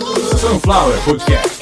Sunflower Podcast.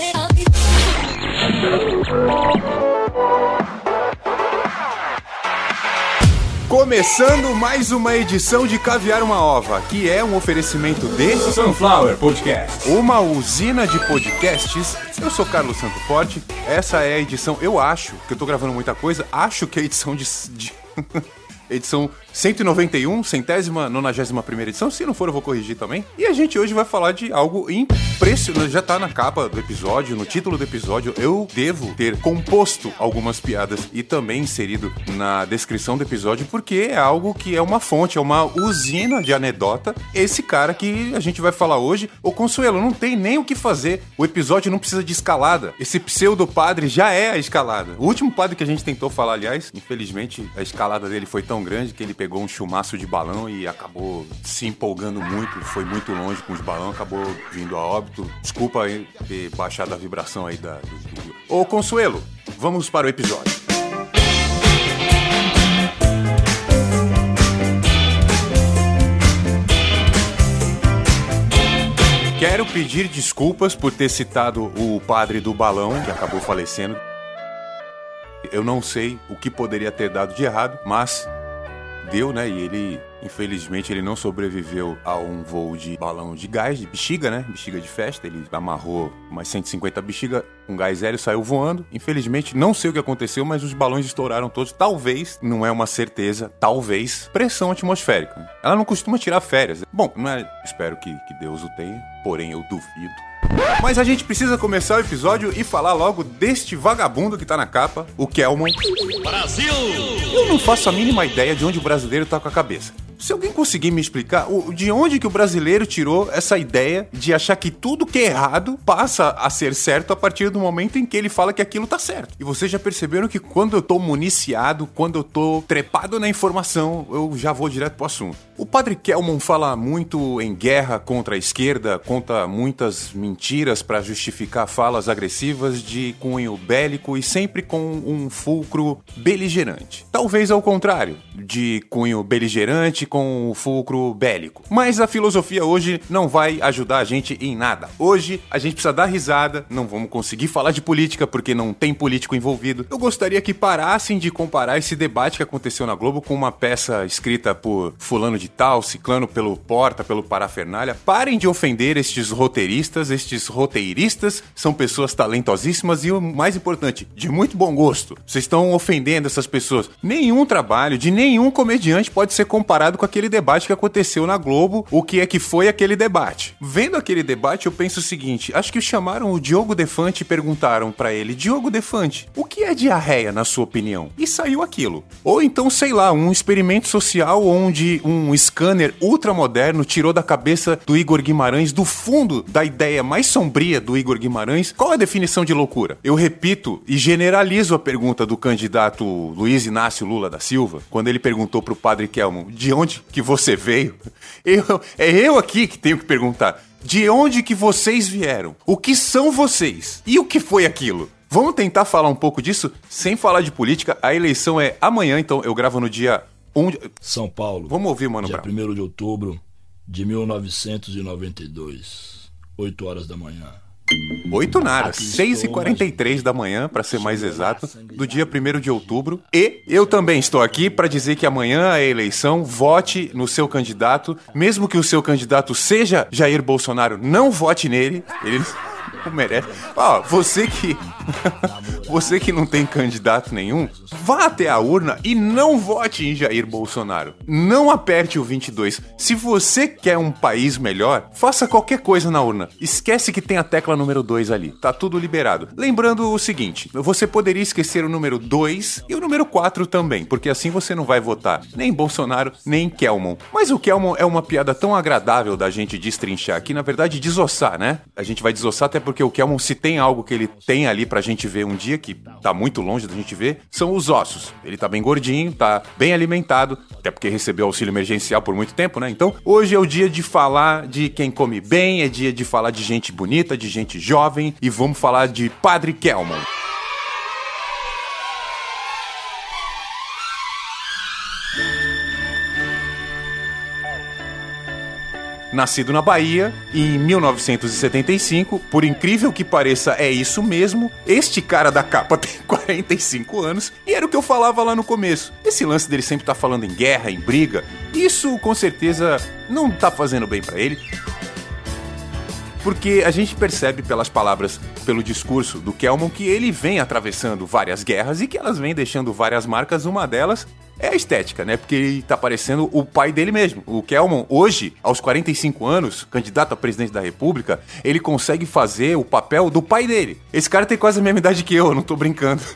Começando mais uma edição de Caviar uma Ova, que é um oferecimento de Sunflower Podcast. uma usina de podcasts. Eu sou Carlos Santo Forte. Essa é a edição, eu acho, que eu tô gravando muita coisa, acho que é a edição de. de- edição 191, centésima, nonagésima primeira edição. Se não for, eu vou corrigir também. E a gente hoje vai falar de algo impressionante. Já tá na capa do episódio, no título do episódio. Eu devo ter composto algumas piadas e também inserido na descrição do episódio, porque é algo que é uma fonte, é uma usina de anedota. Esse cara que a gente vai falar hoje, o Consuelo, não tem nem o que fazer. O episódio não precisa de escalada. Esse pseudo padre já é a escalada. O último padre que a gente tentou falar, aliás, infelizmente, a escalada dele foi tão grande que ele pegou um chumaço de balão e acabou se empolgando muito, foi muito longe com os balões, acabou vindo a óbito. Desculpa aí ter baixado a vibração aí da, do. Ô, Consuelo, vamos para o episódio. Quero pedir desculpas por ter citado o padre do balão, que acabou falecendo. Eu não sei o que poderia ter dado de errado, mas deu, né? E ele, infelizmente, ele não sobreviveu a um voo de balão de gás, de bexiga, né? Bexiga de festa. Ele amarrou umas 150 bexiga, um gás hélio saiu voando. Infelizmente, não sei o que aconteceu, mas os balões estouraram todos. Talvez, não é uma certeza, talvez, pressão atmosférica. Ela não costuma tirar férias. Bom, não é, espero que, que Deus o tenha, porém eu duvido. Mas a gente precisa começar o episódio e falar logo deste vagabundo que tá na capa, o Kelman. Eu não faço a mínima ideia de onde o brasileiro tá com a cabeça. Se alguém conseguir me explicar o- de onde que o brasileiro tirou essa ideia de achar que tudo que é errado passa a ser certo a partir do momento em que ele fala que aquilo tá certo. E vocês já perceberam que quando eu tô municiado, quando eu tô trepado na informação, eu já vou direto pro assunto. O padre Kelman fala muito em guerra contra a esquerda, conta muitas mentiras para justificar falas agressivas de cunho bélico e sempre com um fulcro beligerante. Talvez ao contrário, de cunho beligerante com o fulcro bélico. Mas a filosofia hoje não vai ajudar a gente em nada. Hoje a gente precisa dar risada, não vamos conseguir falar de política porque não tem político envolvido. Eu gostaria que parassem de comparar esse debate que aconteceu na Globo com uma peça escrita por fulano de tal, ciclano pelo Porta, pelo Parafernália. Parem de ofender estes roteiristas, estes roteiristas são pessoas talentosíssimas e o mais importante, de muito bom gosto. Vocês estão ofendendo essas pessoas. Nenhum trabalho de nenhum comediante pode ser comparado com aquele debate que aconteceu na Globo, o que é que foi aquele debate. Vendo aquele debate, eu penso o seguinte, acho que chamaram o Diogo Defante e perguntaram pra ele, Diogo Defante, o que é diarreia na sua opinião? E saiu aquilo. Ou então, sei lá, um experimento social onde um scanner ultramoderno tirou da cabeça do Igor Guimarães, do fundo da ideia mais sombria do Igor Guimarães, qual a definição de loucura? Eu repito e generalizo a pergunta do candidato Luiz Inácio Lula da Silva, quando ele perguntou pro padre Kelman, de onde que você veio? Eu, é eu aqui que tenho que perguntar. De onde que vocês vieram? O que são vocês? E o que foi aquilo? Vamos tentar falar um pouco disso sem falar de política. A eleição é amanhã, então eu gravo no dia 1 de... São Paulo. Vamos ouvir, Mano dia Brown. 1 de outubro de 1992, 8 horas da manhã. 8 nada, Aqui 6 e estou, 43 da manhã, para ser mais exato, do dia 1 de outubro. E eu também estou aqui para dizer que amanhã é eleição, vote no seu candidato, mesmo que o seu candidato seja Jair Bolsonaro, não vote nele. Ele merece. Ó, você que você que não tem candidato nenhum, vá até a urna e não vote em Jair Bolsonaro. Não aperte o 22. Se você quer um país melhor, faça qualquer coisa na urna. Esquece que tem a tecla número 2 ali. Tá tudo liberado. Lembrando o seguinte, você poderia esquecer o número 2 e o número 4 também, porque assim você não vai votar nem em Bolsonaro, nem em Kelmon. Mas o Kelmon é uma piada tão agradável da gente destrinchar que, na verdade, desossar, né? A gente vai desossar até porque o Kelmon, se tem algo que ele tem ali pra gente ver um dia, que tá muito longe da gente ver, são os ossos. Ele tá bem gordinho, tá bem alimentado, até porque recebeu auxílio emergencial por muito tempo, né? Então, hoje é o dia de falar de quem come bem, é dia de falar de gente bonita, de gente jovem, e vamos falar de Padre Kelmon. Nascido na Bahia em 1975. Por incrível que pareça, é isso mesmo. Este cara da capa tem 45 anos e era o que eu falava lá no começo. Esse lance dele sempre tá falando em guerra, em briga, isso com certeza não tá fazendo bem para ele. Porque a gente percebe pelas palavras, pelo discurso do Kelman que ele vem atravessando várias guerras e que elas vêm deixando várias marcas, uma delas é a estética, né? Porque ele tá parecendo o pai dele mesmo. O Kelman, hoje, aos 45 anos, candidato a presidente da República, ele consegue fazer o papel do pai dele. Esse cara tem quase a mesma idade que eu, não tô brincando.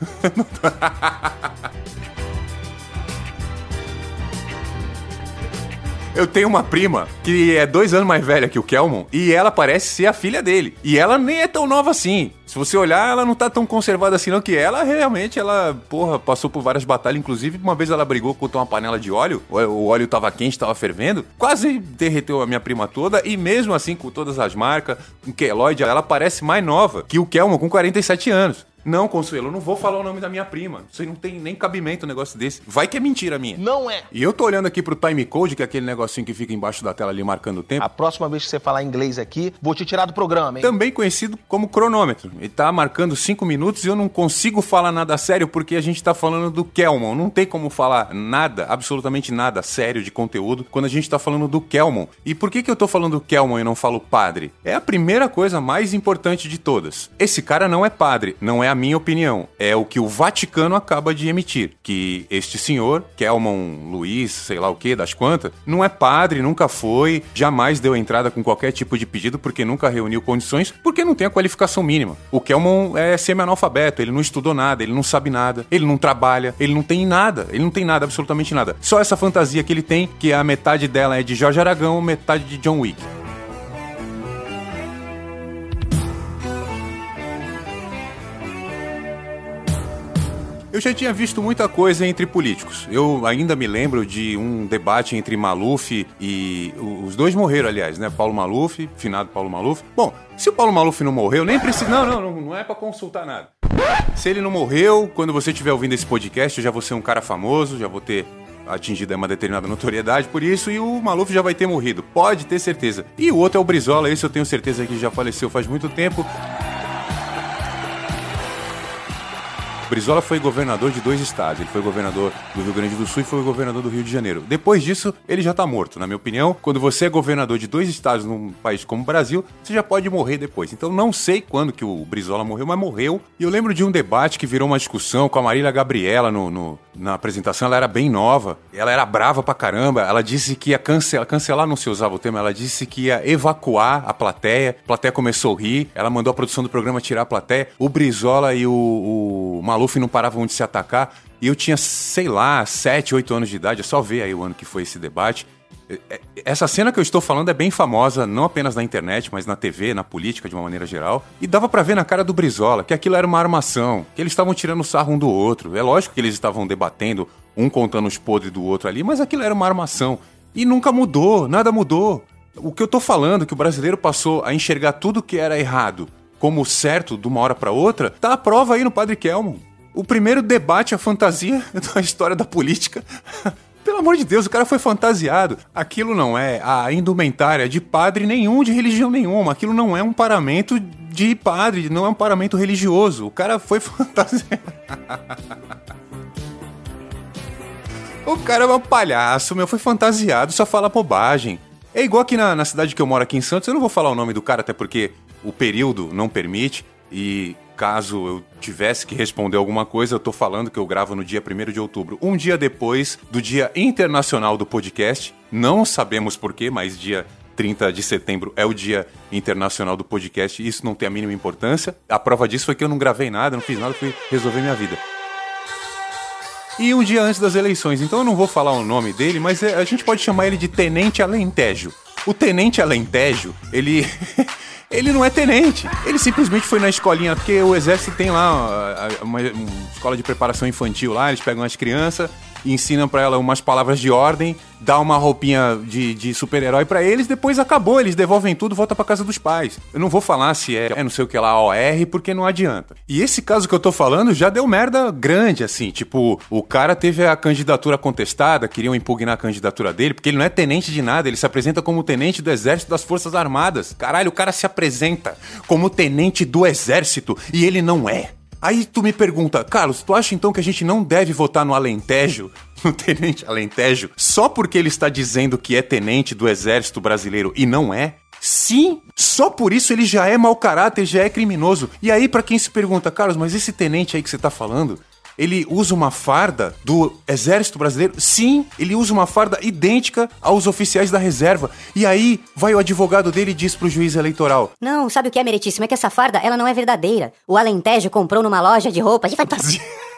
Eu tenho uma prima que é dois anos mais velha que o Kelmon e ela parece ser a filha dele. E ela nem é tão nova assim. Se você olhar, ela não tá tão conservada assim, não, que ela realmente, ela, porra, passou por várias batalhas. Inclusive, uma vez ela brigou contra uma panela de óleo, o óleo tava quente, tava fervendo, quase derreteu a minha prima toda, e mesmo assim, com todas as marcas, com Keloid, ela parece mais nova que o Kelmon, com 47 anos. Não, Consuelo, eu não vou falar o nome da minha prima. Isso aí não tem nem cabimento um negócio desse. Vai que é mentira minha. Não é. E eu tô olhando aqui pro time code, que é aquele negocinho que fica embaixo da tela ali marcando o tempo. A próxima vez que você falar inglês aqui, vou te tirar do programa, hein? Também conhecido como cronômetro. Ele tá marcando 5 minutos e eu não consigo falar nada sério porque a gente tá falando do Kelmon. Não tem como falar nada, absolutamente nada sério de conteúdo quando a gente tá falando do Kelmon. E por que que eu tô falando do Kelmon e não falo padre? É a primeira coisa mais importante de todas. Esse cara não é padre, não é a minha opinião é o que o Vaticano acaba de emitir, que este senhor, Kelman Luiz, sei lá o que, das quantas, não é padre, nunca foi, jamais deu entrada com qualquer tipo de pedido porque nunca reuniu condições, porque não tem a qualificação mínima. O Kelman é semi-analfabeto, ele não estudou nada, ele não sabe nada, ele não trabalha, ele não tem nada, ele não tem nada, absolutamente nada. Só essa fantasia que ele tem, que a metade dela é de Jorge Aragão, metade de John Wick. Eu já tinha visto muita coisa entre políticos. Eu ainda me lembro de um debate entre Maluf e. Os dois morreram, aliás, né? Paulo Maluf, finado Paulo Maluf. Bom, se o Paulo Maluf não morreu, nem precisa. Não, não, não, não é para consultar nada. Se ele não morreu, quando você estiver ouvindo esse podcast, eu já vou ser um cara famoso, já vou ter atingido uma determinada notoriedade por isso e o Maluf já vai ter morrido. Pode ter certeza. E o outro é o Brizola, esse eu tenho certeza que já faleceu faz muito tempo. Brizola foi governador de dois estados. Ele foi governador do Rio Grande do Sul e foi governador do Rio de Janeiro. Depois disso, ele já tá morto. Na minha opinião, quando você é governador de dois estados num país como o Brasil, você já pode morrer depois. Então não sei quando que o Brizola morreu, mas morreu. E eu lembro de um debate que virou uma discussão com a Marília Gabriela no, no na apresentação. Ela era bem nova. Ela era brava pra caramba. Ela disse que ia cancelar, cancelar não se usava o termo, ela disse que ia evacuar a plateia. A plateia começou a rir. Ela mandou a produção do programa tirar a plateia. O Brizola e o, o Maluf não paravam de se atacar. E eu tinha, sei lá, 7, 8 anos de idade. É só ver aí o ano que foi esse debate. Essa cena que eu estou falando é bem famosa, não apenas na internet, mas na TV, na política de uma maneira geral. E dava para ver na cara do Brizola que aquilo era uma armação, que eles estavam tirando sarro um do outro. É lógico que eles estavam debatendo, um contando os podres do outro ali, mas aquilo era uma armação. E nunca mudou, nada mudou. O que eu tô falando, que o brasileiro passou a enxergar tudo que era errado como certo de uma hora para outra, tá a prova aí no Padre Kelmo. O primeiro debate, a fantasia da história da política. Pelo amor de Deus, o cara foi fantasiado. Aquilo não é a indumentária de padre nenhum, de religião nenhuma. Aquilo não é um paramento de padre, não é um paramento religioso. O cara foi fantasiado. o cara é um palhaço, meu, foi fantasiado, só fala bobagem. É igual aqui na, na cidade que eu moro, aqui em Santos, eu não vou falar o nome do cara, até porque o período não permite. E caso eu tivesse que responder alguma coisa, eu tô falando que eu gravo no dia 1 de outubro, um dia depois do Dia Internacional do Podcast. Não sabemos porquê, mas dia 30 de setembro é o Dia Internacional do Podcast e isso não tem a mínima importância. A prova disso foi que eu não gravei nada, não fiz nada, fui resolver minha vida. E um dia antes das eleições, então eu não vou falar o nome dele, mas é, a gente pode chamar ele de Tenente Alentejo. O Tenente Alentejo, ele Ele não é tenente. Ele simplesmente foi na escolinha, porque o exército tem lá uma, uma, escola de preparação infantil lá, eles pegam as crianças ensinam pra ela umas palavras de ordem, dá uma roupinha de, de super-herói pra eles, depois acabou, eles devolvem tudo, volta pra casa dos pais. Eu não vou falar se é, é não sei o que lá, OR, porque não adianta. E esse caso que eu tô falando já deu merda grande, assim, tipo, o cara teve a candidatura contestada, queriam impugnar a candidatura dele, porque ele não é tenente de nada, ele se apresenta como tenente do Exército das Forças Armadas. Caralho, o cara se apresenta como tenente do Exército e ele não é. Aí tu me pergunta, Carlos, tu acha então que a gente não deve votar no Alentejo, no tenente Alentejo, só porque ele está dizendo que é tenente do Exército Brasileiro e não é? Sim, só por isso ele já é mau caráter, já é criminoso. E aí, pra quem se pergunta, Carlos, mas esse tenente aí que você tá falando, ele usa uma farda do Exército Brasileiro? Sim, ele usa uma farda idêntica aos oficiais da reserva. E aí, vai o advogado dele e diz pro juiz eleitoral: Não, sabe o que é, meritíssimo? É que essa farda, ela não é verdadeira. O Alentejo comprou numa loja de roupas de fantasia.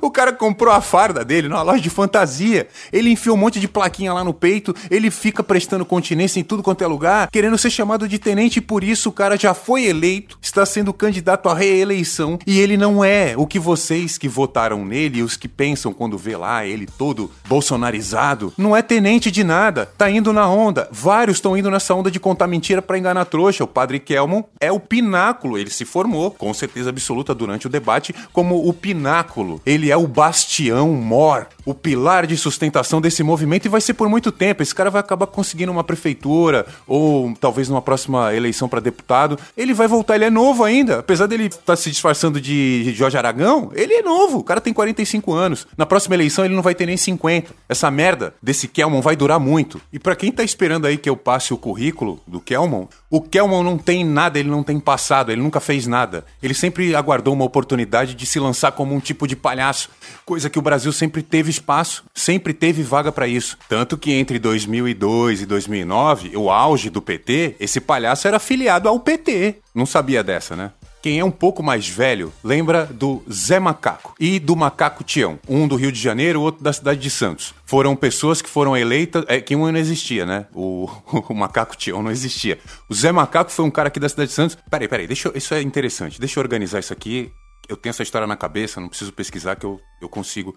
O cara comprou a farda dele numa loja de fantasia. Ele enfiou um monte de plaquinha lá no peito. Ele fica prestando continência em tudo quanto é lugar, querendo ser chamado de tenente. E por isso o cara já foi eleito, está sendo candidato à reeleição. E ele não é o que vocês que votaram nele e os que pensam quando vê lá ele todo bolsonarizado. Não é tenente de nada. Tá indo na onda. Vários estão indo nessa onda de contar mentira para enganar trouxa. O padre Kelmon é o pináculo. Ele se formou, com certeza absoluta, durante o debate, como o pináculo. Ele é o bastião mor, o pilar de sustentação desse movimento e vai ser por muito tempo. Esse cara vai acabar conseguindo uma prefeitura ou talvez numa próxima eleição para deputado. Ele vai voltar, ele é novo ainda. Apesar dele estar tá se disfarçando de Jorge Aragão, ele é novo. O cara tem 45 anos. Na próxima eleição ele não vai ter nem 50. Essa merda desse Kelmon vai durar muito. E para quem tá esperando aí que eu passe o currículo do Kelmon, o Kelmon não tem nada, ele não tem passado, ele nunca fez nada. Ele sempre aguardou uma oportunidade de se lançar como um tipo de palhaço, coisa que o Brasil sempre teve espaço, sempre teve vaga para isso. Tanto que entre 2002 e 2009, o auge do PT, esse palhaço era afiliado ao PT. Não sabia dessa, né? Quem é um pouco mais velho lembra do Zé Macaco e do Macaco Tião, um do Rio de Janeiro, outro da cidade de Santos. Foram pessoas que foram eleitas. É, que um não existia, né? O, o Macaco Tião não existia. O Zé Macaco foi um cara aqui da cidade de Santos. Peraí, peraí, deixa eu, isso é interessante. Deixa eu organizar isso aqui. Eu tenho essa história na cabeça, não preciso pesquisar que eu, eu consigo.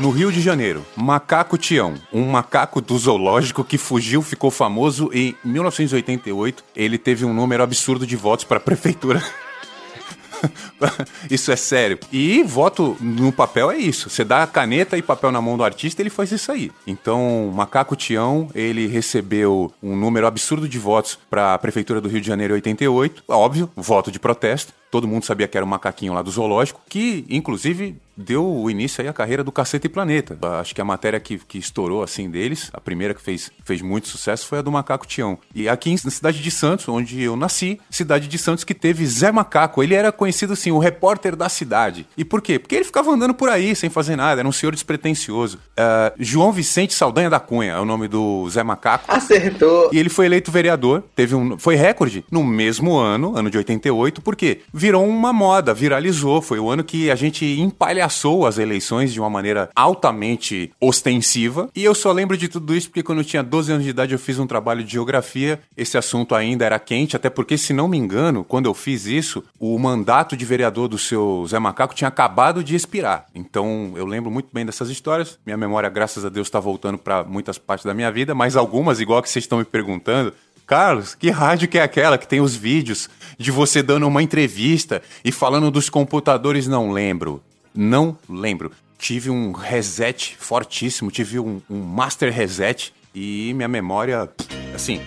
No Rio de Janeiro, Macaco Tião, um macaco do zoológico que fugiu, ficou famoso e em 1988 ele teve um número absurdo de votos para a prefeitura. isso é sério. E voto no papel é isso. Você dá caneta e papel na mão do artista, ele faz isso aí. Então, Macaco Tião, ele recebeu um número absurdo de votos para a prefeitura do Rio de Janeiro em 88. Óbvio, voto de protesto. Todo mundo sabia que era o macaquinho lá do zoológico, que inclusive deu o início aí à carreira do Caceta e Planeta. Acho que a matéria que, que estourou assim deles, a primeira que fez, fez muito sucesso foi a do Macaco Tião. E aqui na cidade de Santos, onde eu nasci, cidade de Santos que teve Zé Macaco. Ele era conhecido assim, o repórter da cidade. E por quê? Porque ele ficava andando por aí sem fazer nada, era um senhor despretensioso. Uh, João Vicente Saldanha da Cunha é o nome do Zé Macaco. Acertou! E ele foi eleito vereador, teve um, foi recorde no mesmo ano, ano de 88, por quê? Virou uma moda, viralizou. Foi o ano que a gente empalhaçou as eleições de uma maneira altamente ostensiva. E eu só lembro de tudo isso porque quando eu tinha 12 anos de idade eu fiz um trabalho de geografia. Esse assunto ainda era quente, até porque, se não me engano, quando eu fiz isso, o mandato de vereador do seu Zé Macaco tinha acabado de expirar. Então eu lembro muito bem dessas histórias. Minha memória, graças a Deus, está voltando para muitas partes da minha vida, mas algumas, igual que vocês estão me perguntando, Carlos, que rádio que é aquela que tem os vídeos de você dando uma entrevista e falando dos computadores? Não lembro. Não lembro. Tive um reset fortíssimo, tive um, um master reset e minha memória, assim,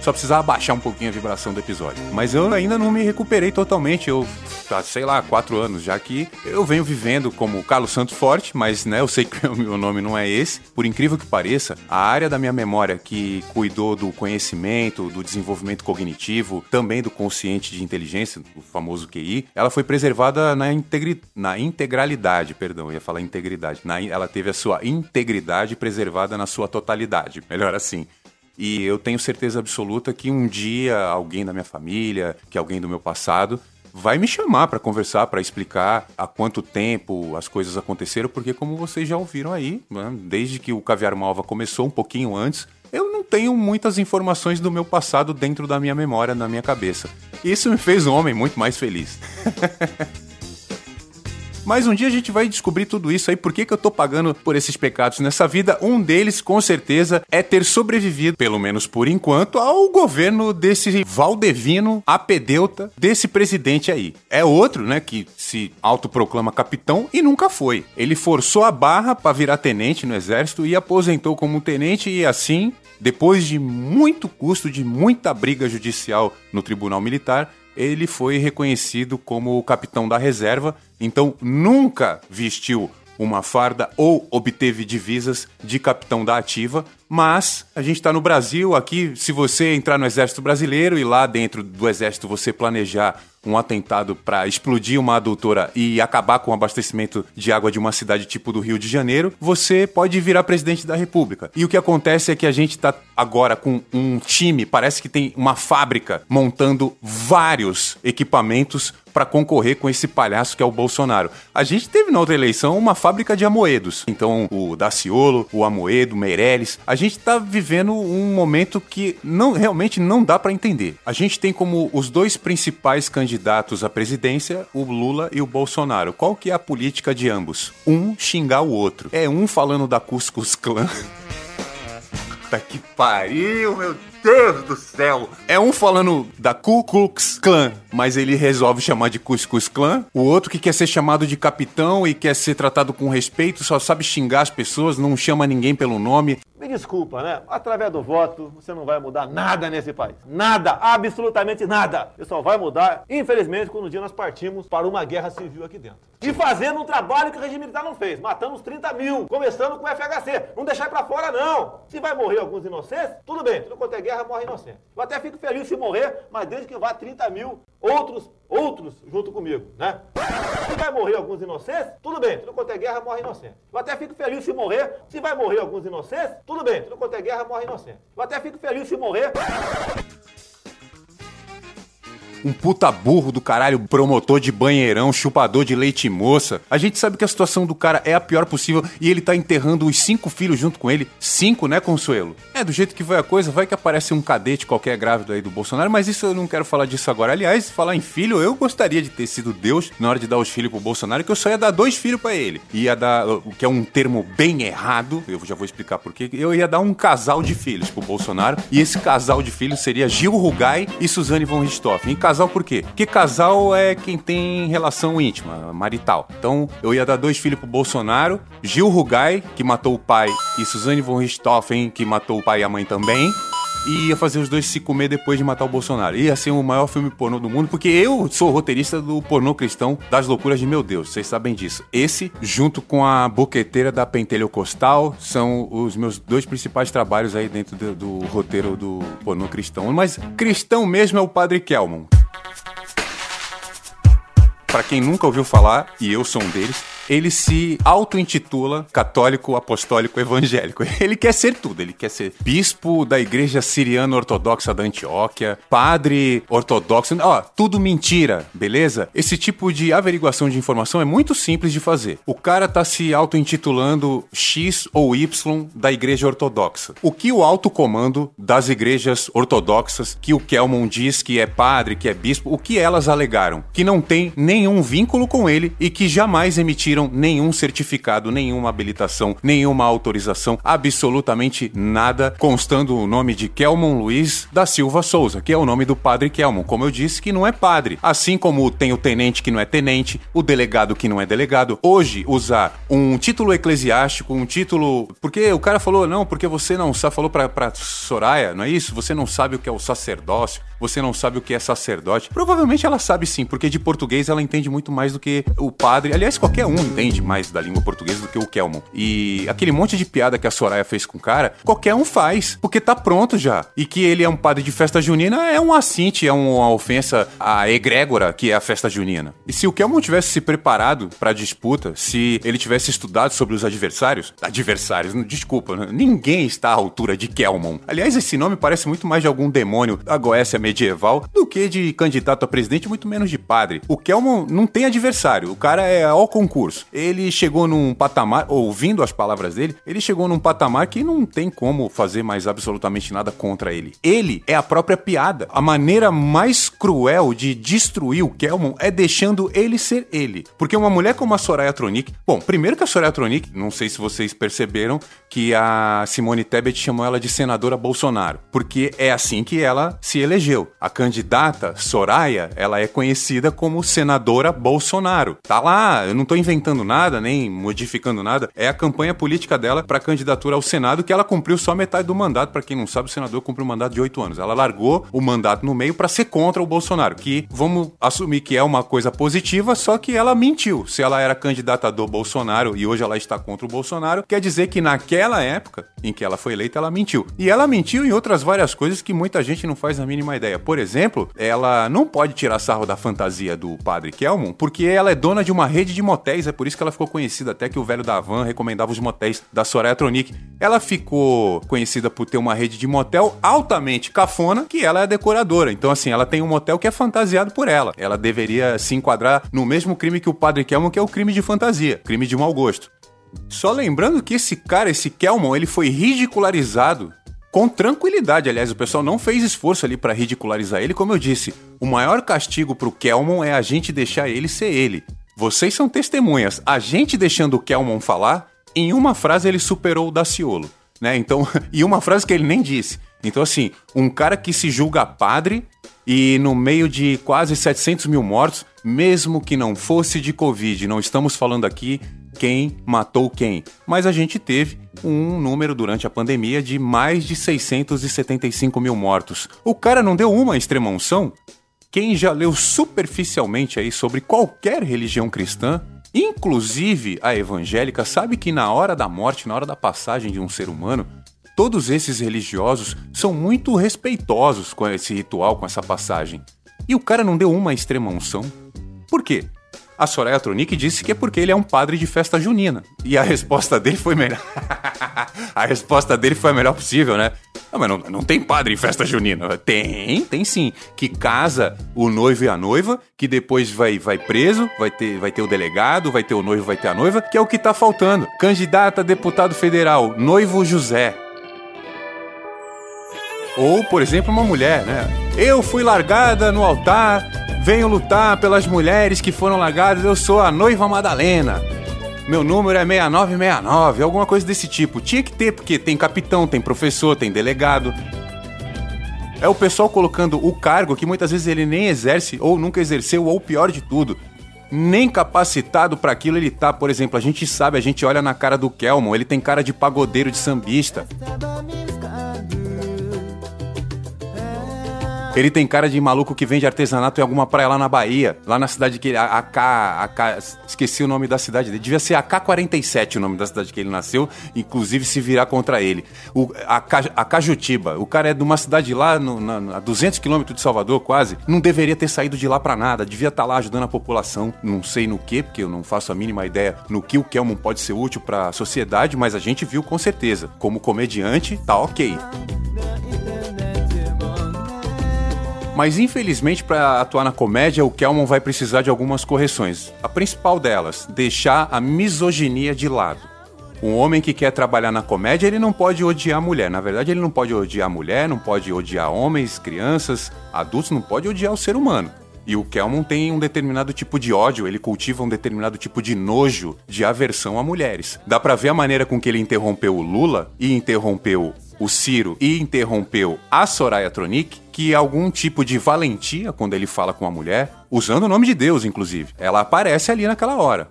Só precisava baixar um pouquinho a vibração do episódio. Mas eu ainda não me recuperei totalmente. Eu, tá, sei lá, quatro anos já que eu venho vivendo como Carlos Santos Forte, mas né, eu sei que o meu nome não é esse. Por incrível que pareça, a área da minha memória que cuidou do conhecimento, do desenvolvimento cognitivo, também do consciente de inteligência, o famoso QI, ela foi preservada na, integri... na integralidade, perdão, eu ia falar integridade. Na... Ela teve a sua integridade preservada na sua totalidade. Melhor assim. E eu tenho certeza absoluta que um dia alguém da minha família, que alguém do meu passado, vai me chamar para conversar, para explicar há quanto tempo as coisas aconteceram, porque como vocês já ouviram aí, né, desde que o Caviar Malva começou um pouquinho antes, eu não tenho muitas informações do meu passado dentro da minha memória, na minha cabeça. Isso me fez um homem muito mais feliz. Mas um dia a gente vai descobrir tudo isso aí, por que, que eu tô pagando por esses pecados nessa vida. Um deles, com certeza, é ter sobrevivido, pelo menos por enquanto, ao governo desse Valdevino apedeuta, desse presidente aí. É outro, né, que se autoproclama capitão e nunca foi. Ele forçou a barra para virar tenente no exército e aposentou como tenente e assim depois de muito custo, de muita briga judicial no tribunal militar, ele foi reconhecido como o capitão da reserva, então nunca vestiu uma farda ou obteve divisas de capitão da ativa, mas a gente está no Brasil, aqui, se você entrar no Exército Brasileiro e lá dentro do Exército você planejar um atentado para explodir uma adutora e acabar com o abastecimento de água de uma cidade tipo do Rio de Janeiro, você pode virar presidente da República. E o que acontece é que a gente está agora com um time, parece que tem uma fábrica montando vários equipamentos para concorrer com esse palhaço que é o Bolsonaro. A gente teve na outra eleição uma fábrica de amoedos. Então, o Daciolo, o Amoedo, Meirelles. A gente está vivendo um momento que não realmente não dá para entender. A gente tem como os dois principais candidatos à presidência o Lula e o Bolsonaro. Qual que é a política de ambos? Um xingar o outro. É um falando da Cuscus Clã. Puta que pariu, meu Deus do céu! É um falando da Ku Klux Klan, mas ele resolve chamar de Cuscuz Clan. O outro que quer ser chamado de capitão e quer ser tratado com respeito, só sabe xingar as pessoas, não chama ninguém pelo nome. Me desculpa, né? Através do voto, você não vai mudar nada nesse país. Nada, absolutamente nada. Você só vai mudar, infelizmente, quando um dia nós partimos para uma guerra civil aqui dentro. E fazendo um trabalho que o regime militar não fez, matando os 30 mil, começando com o FHC. Não deixar para fora, não. Se vai morrer alguns inocentes, tudo bem, tudo quanto é guerra morre inocente. Eu até fico feliz se morrer, mas desde que vá 30 mil outros, outros junto comigo, né? Se vai morrer alguns inocentes, tudo bem, tudo quanto é guerra morre inocente. Eu até fico feliz se morrer, se vai morrer alguns inocentes, tudo bem, tudo quanto é guerra morre inocente. Eu até fico feliz se morrer um puta burro do caralho, promotor de banheirão, chupador de leite moça. A gente sabe que a situação do cara é a pior possível e ele tá enterrando os cinco filhos junto com ele. Cinco, né, Consuelo? É, do jeito que vai a coisa, vai que aparece um cadete qualquer grávido aí do Bolsonaro, mas isso eu não quero falar disso agora. Aliás, falar em filho, eu gostaria de ter sido Deus na hora de dar os filhos pro Bolsonaro, que eu só ia dar dois filhos para ele. Ia dar, o que é um termo bem errado, eu já vou explicar por quê. Eu ia dar um casal de filhos pro Bolsonaro, e esse casal de filhos seria Gil Rugai e Suzane von Richthofen. E casal por quê? Porque casal é quem tem relação íntima, marital. Então, eu ia dar dois filhos pro Bolsonaro, Gil Rugai, que matou o pai, e Suzane von Richthofen, que matou o pai e a mãe também e ia fazer os dois se comer depois de matar o Bolsonaro. Ia ser o maior filme pornô do mundo, porque eu sou roteirista do pornô cristão das loucuras de meu Deus, vocês sabem disso. Esse, junto com a boqueteira da Pentelho Costal, são os meus dois principais trabalhos aí dentro do, do roteiro do pornô cristão. Mas cristão mesmo é o Padre Kelmon. Para quem nunca ouviu falar, e eu sou um deles, ele se auto-intitula católico, apostólico, evangélico. Ele quer ser tudo. Ele quer ser bispo da igreja siriana ortodoxa da Antioquia, padre ortodoxo. Ó, tudo mentira, beleza? Esse tipo de averiguação de informação é muito simples de fazer. O cara tá se auto-intitulando X ou Y da igreja ortodoxa. O que o alto comando das igrejas ortodoxas, que o Kelmon diz que é padre, que é bispo, o que elas alegaram? Que não tem nenhum vínculo com ele e que jamais emitiram nenhum certificado, nenhuma habilitação, nenhuma autorização, absolutamente nada, constando o nome de Kelmon Luiz da Silva Souza, que é o nome do padre Kelmon. Como eu disse, que não é padre. Assim como tem o tenente que não é tenente, o delegado que não é delegado. Hoje, usar um título eclesiástico, um título. Porque o cara falou, não, porque você não sabe, falou pra, pra Soraya, não é isso? Você não sabe o que é o sacerdócio, você não sabe o que é sacerdote. Provavelmente ela sabe sim, porque de português ela entende muito mais do que o padre. Aliás, qualquer um entende mais da língua portuguesa do que o Kelmon. E aquele monte de piada que a Soraya fez com o cara, qualquer um faz, porque tá pronto já. E que ele é um padre de festa junina é um assinte, é uma ofensa à egrégora que é a festa junina. E se o Kelmon tivesse se preparado pra disputa, se ele tivesse estudado sobre os adversários, adversários, desculpa, ninguém está à altura de Kelmon. Aliás, esse nome parece muito mais de algum demônio da Goécia medieval do que de candidato a presidente, muito menos de padre. O Kelman não tem adversário, o cara é ao concurso. Ele chegou num patamar, ouvindo as palavras dele, ele chegou num patamar que não tem como fazer mais absolutamente nada contra ele. Ele é a própria piada. A maneira mais cruel de destruir o Kelman é deixando ele ser ele. Porque uma mulher como a Soraya Tronic, bom, primeiro que a Soraya Tronic, não sei se vocês perceberam que a Simone Tebet chamou ela de senadora Bolsonaro, porque é assim que ela se elegeu. A candidata Soraya, ela é conhecida como senadora Bolsonaro. Tá lá, eu não tô inventando nada, nem modificando nada. É a campanha política dela para candidatura ao Senado que ela cumpriu só metade do mandato. Para quem não sabe, o senador cumpriu um mandato de oito anos. Ela largou o mandato no meio para ser contra o Bolsonaro, que vamos assumir que é uma coisa positiva, só que ela mentiu. Se ela era candidata do Bolsonaro e hoje ela está contra o Bolsonaro, quer dizer que naquela época em que ela foi eleita, ela mentiu. E ela mentiu em outras várias coisas que muita gente não faz a mínima ideia. Por exemplo, ela não pode tirar sarro da fantasia do padre Kelmon, porque ela é dona de uma rede de motéis, é por isso que ela ficou conhecida até que o velho da van recomendava os motéis da Soraya Tronic. Ela ficou conhecida por ter uma rede de motel altamente cafona, que ela é decoradora. Então, assim, ela tem um motel que é fantasiado por ela. Ela deveria se enquadrar no mesmo crime que o padre Kelmon, que é o crime de fantasia, crime de mau gosto. Só lembrando que esse cara, esse Kelmon, ele foi ridicularizado com tranquilidade. Aliás, o pessoal não fez esforço ali para ridicularizar ele. Como eu disse, o maior castigo pro Kelmon é a gente deixar ele ser ele. Vocês são testemunhas. A gente deixando o Kelmon falar, em uma frase ele superou o Daciolo, né? Então, e uma frase que ele nem disse. Então, assim, um cara que se julga padre e no meio de quase 700 mil mortos, mesmo que não fosse de Covid, não estamos falando aqui quem matou quem, mas a gente teve um número durante a pandemia de mais de 675 mil mortos. O cara não deu uma extrema-unção? Quem já leu superficialmente aí sobre qualquer religião cristã, inclusive a evangélica, sabe que na hora da morte, na hora da passagem de um ser humano, todos esses religiosos são muito respeitosos com esse ritual, com essa passagem. E o cara não deu uma extrema unção? Por quê? A Soraya Tronic disse que é porque ele é um padre de festa junina. E a resposta dele foi melhor. a resposta dele foi a melhor possível, né? Não, mas não, não tem padre em festa junina. Tem, tem sim. Que casa o noivo e a noiva, que depois vai, vai preso, vai ter, vai ter o delegado, vai ter o noivo, vai ter a noiva, que é o que tá faltando. Candidata a deputado federal, noivo José. Ou, por exemplo, uma mulher, né? Eu fui largada no altar, venho lutar pelas mulheres que foram largadas, eu sou a noiva Madalena. Meu número é 6969, alguma coisa desse tipo. Tinha que ter, porque tem capitão, tem professor, tem delegado. É o pessoal colocando o cargo que muitas vezes ele nem exerce ou nunca exerceu, ou pior de tudo, nem capacitado para aquilo ele tá. Por exemplo, a gente sabe, a gente olha na cara do Kelmon, ele tem cara de pagodeiro de sambista. Ele tem cara de maluco que vende artesanato em alguma praia lá na Bahia, lá na cidade que ele. AK. AK esqueci o nome da cidade dele. Devia ser AK-47 o nome da cidade que ele nasceu, inclusive se virar contra ele. O, AK, Acajutiba. O cara é de uma cidade lá, no, na, a 200 quilômetros de Salvador, quase. Não deveria ter saído de lá pra nada. Devia estar tá lá ajudando a população. Não sei no que, porque eu não faço a mínima ideia no que o Kelman pode ser útil para a sociedade, mas a gente viu com certeza. Como comediante, tá ok. Mas infelizmente, para atuar na comédia, o Kelman vai precisar de algumas correções. A principal delas, deixar a misoginia de lado. Um homem que quer trabalhar na comédia, ele não pode odiar a mulher. Na verdade, ele não pode odiar a mulher, não pode odiar homens, crianças, adultos, não pode odiar o ser humano. E o Kelman tem um determinado tipo de ódio, ele cultiva um determinado tipo de nojo, de aversão a mulheres. Dá pra ver a maneira com que ele interrompeu o Lula e interrompeu o Ciro e interrompeu a Soraya Tronic, que algum tipo de valentia quando ele fala com a mulher, usando o nome de Deus, inclusive. Ela aparece ali naquela hora.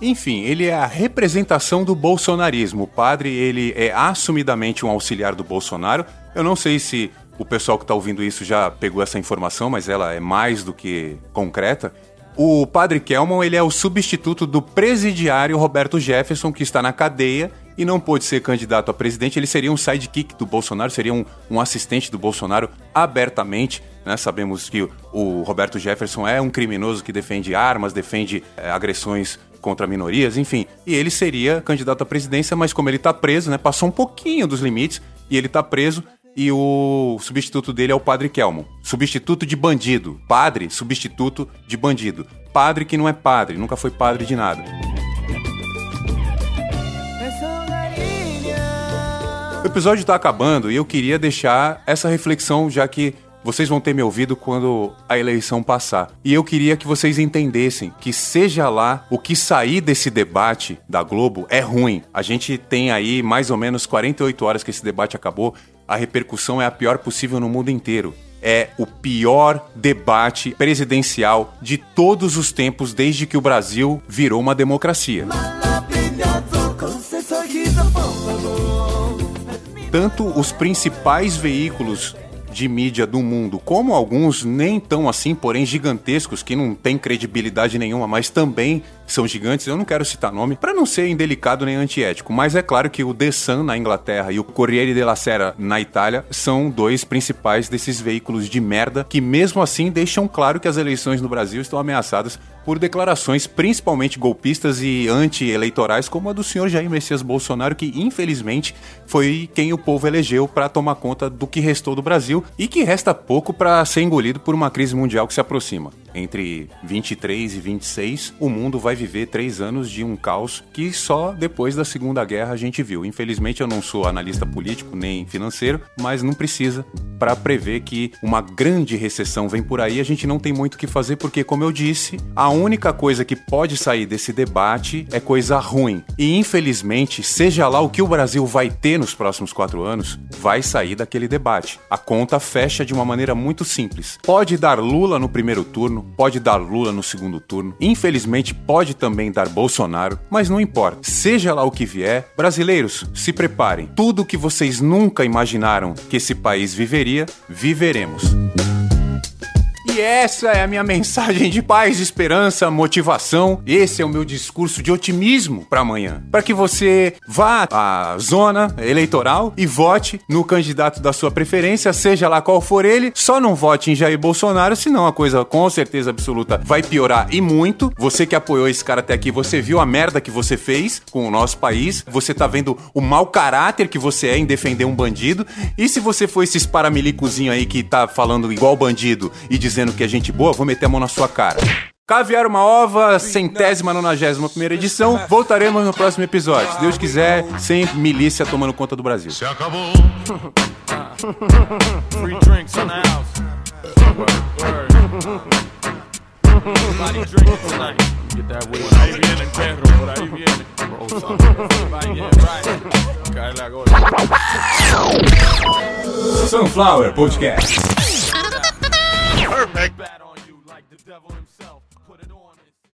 Enfim, ele é a representação do bolsonarismo. O padre, ele é assumidamente um auxiliar do Bolsonaro. Eu não sei se o pessoal que está ouvindo isso já pegou essa informação, mas ela é mais do que concreta. O padre Kelman, ele é o substituto do presidiário Roberto Jefferson, que está na cadeia e não pôde ser candidato a presidente, ele seria um sidekick do Bolsonaro, seria um, um assistente do Bolsonaro abertamente. Né? Sabemos que o Roberto Jefferson é um criminoso que defende armas, defende é, agressões contra minorias, enfim. E ele seria candidato à presidência, mas como ele está preso, né, passou um pouquinho dos limites e ele está preso. e o substituto dele é o Padre Kelmo. Substituto de bandido. Padre, substituto de bandido. Padre que não é padre, nunca foi padre de nada. Episódio tá acabando e eu queria deixar essa reflexão, já que vocês vão ter me ouvido quando a eleição passar. E eu queria que vocês entendessem que, seja lá o que sair desse debate da Globo, é ruim. A gente tem aí mais ou menos 48 horas que esse debate acabou. A repercussão é a pior possível no mundo inteiro. É o pior debate presidencial de todos os tempos desde que o Brasil virou uma democracia. Tanto os principais veículos de mídia do mundo, como alguns nem tão assim, porém gigantescos, que não têm credibilidade nenhuma, mas também são gigantes, eu não quero citar nome, para não ser indelicado nem antiético, mas é claro que o The Sun na Inglaterra e o Corriere della Sera na Itália são dois principais desses veículos de merda que mesmo assim deixam claro que as eleições no Brasil estão ameaçadas por declarações principalmente golpistas e anti-eleitorais, como a do senhor Jair Messias Bolsonaro, que infelizmente foi quem o povo elegeu para tomar conta do que restou do Brasil e que resta pouco para ser engolido por uma crise mundial que se aproxima entre 23 e 26, o mundo vai viver três anos de um caos que só depois da Segunda Guerra a gente viu. Infelizmente, eu não sou analista político nem financeiro, mas não precisa para prever que uma grande recessão vem por aí. A gente não tem muito o que fazer porque, como eu disse, a única coisa que pode sair desse debate é coisa ruim. E infelizmente, seja lá o que o Brasil vai ter nos próximos quatro anos, vai sair daquele debate. A conta fecha de uma maneira muito simples. Pode dar Lula no primeiro turno, pode dar Lula no segundo turno, infelizmente pode também dar Bolsonaro, mas não importa. Seja lá o que vier, brasileiros, se preparem. Tudo o que vocês nunca imaginaram que esse país viveria, viveremos. E essa é a minha mensagem de paz, esperança, motivação. Esse é o meu discurso de otimismo para amanhã. Para que você vá à zona eleitoral e vote no candidato da sua preferência, seja lá qual for ele. Só não vote em Jair Bolsonaro, senão a coisa com certeza absoluta vai piorar e muito. Você que apoiou esse cara até aqui, você viu a merda que você fez com o nosso país. Você tá vendo o mau caráter que você é em defender um bandido. E se você for esses paramilicozinho aí que tá falando igual bandido e dizendo que é gente boa, vou meter a mão na sua cara. Caviar uma ova, centésima, nonagésima primeira edição. Voltaremos no próximo episódio. Se Deus quiser, sem milícia tomando conta do Brasil. Se acabou. Free drinks in the house. Everybody drinking tonight. Get that way. Por ahí viene el perro, por ahí viene. Everybody get right. Cáele agora. Sunflower Podcast. Perfect.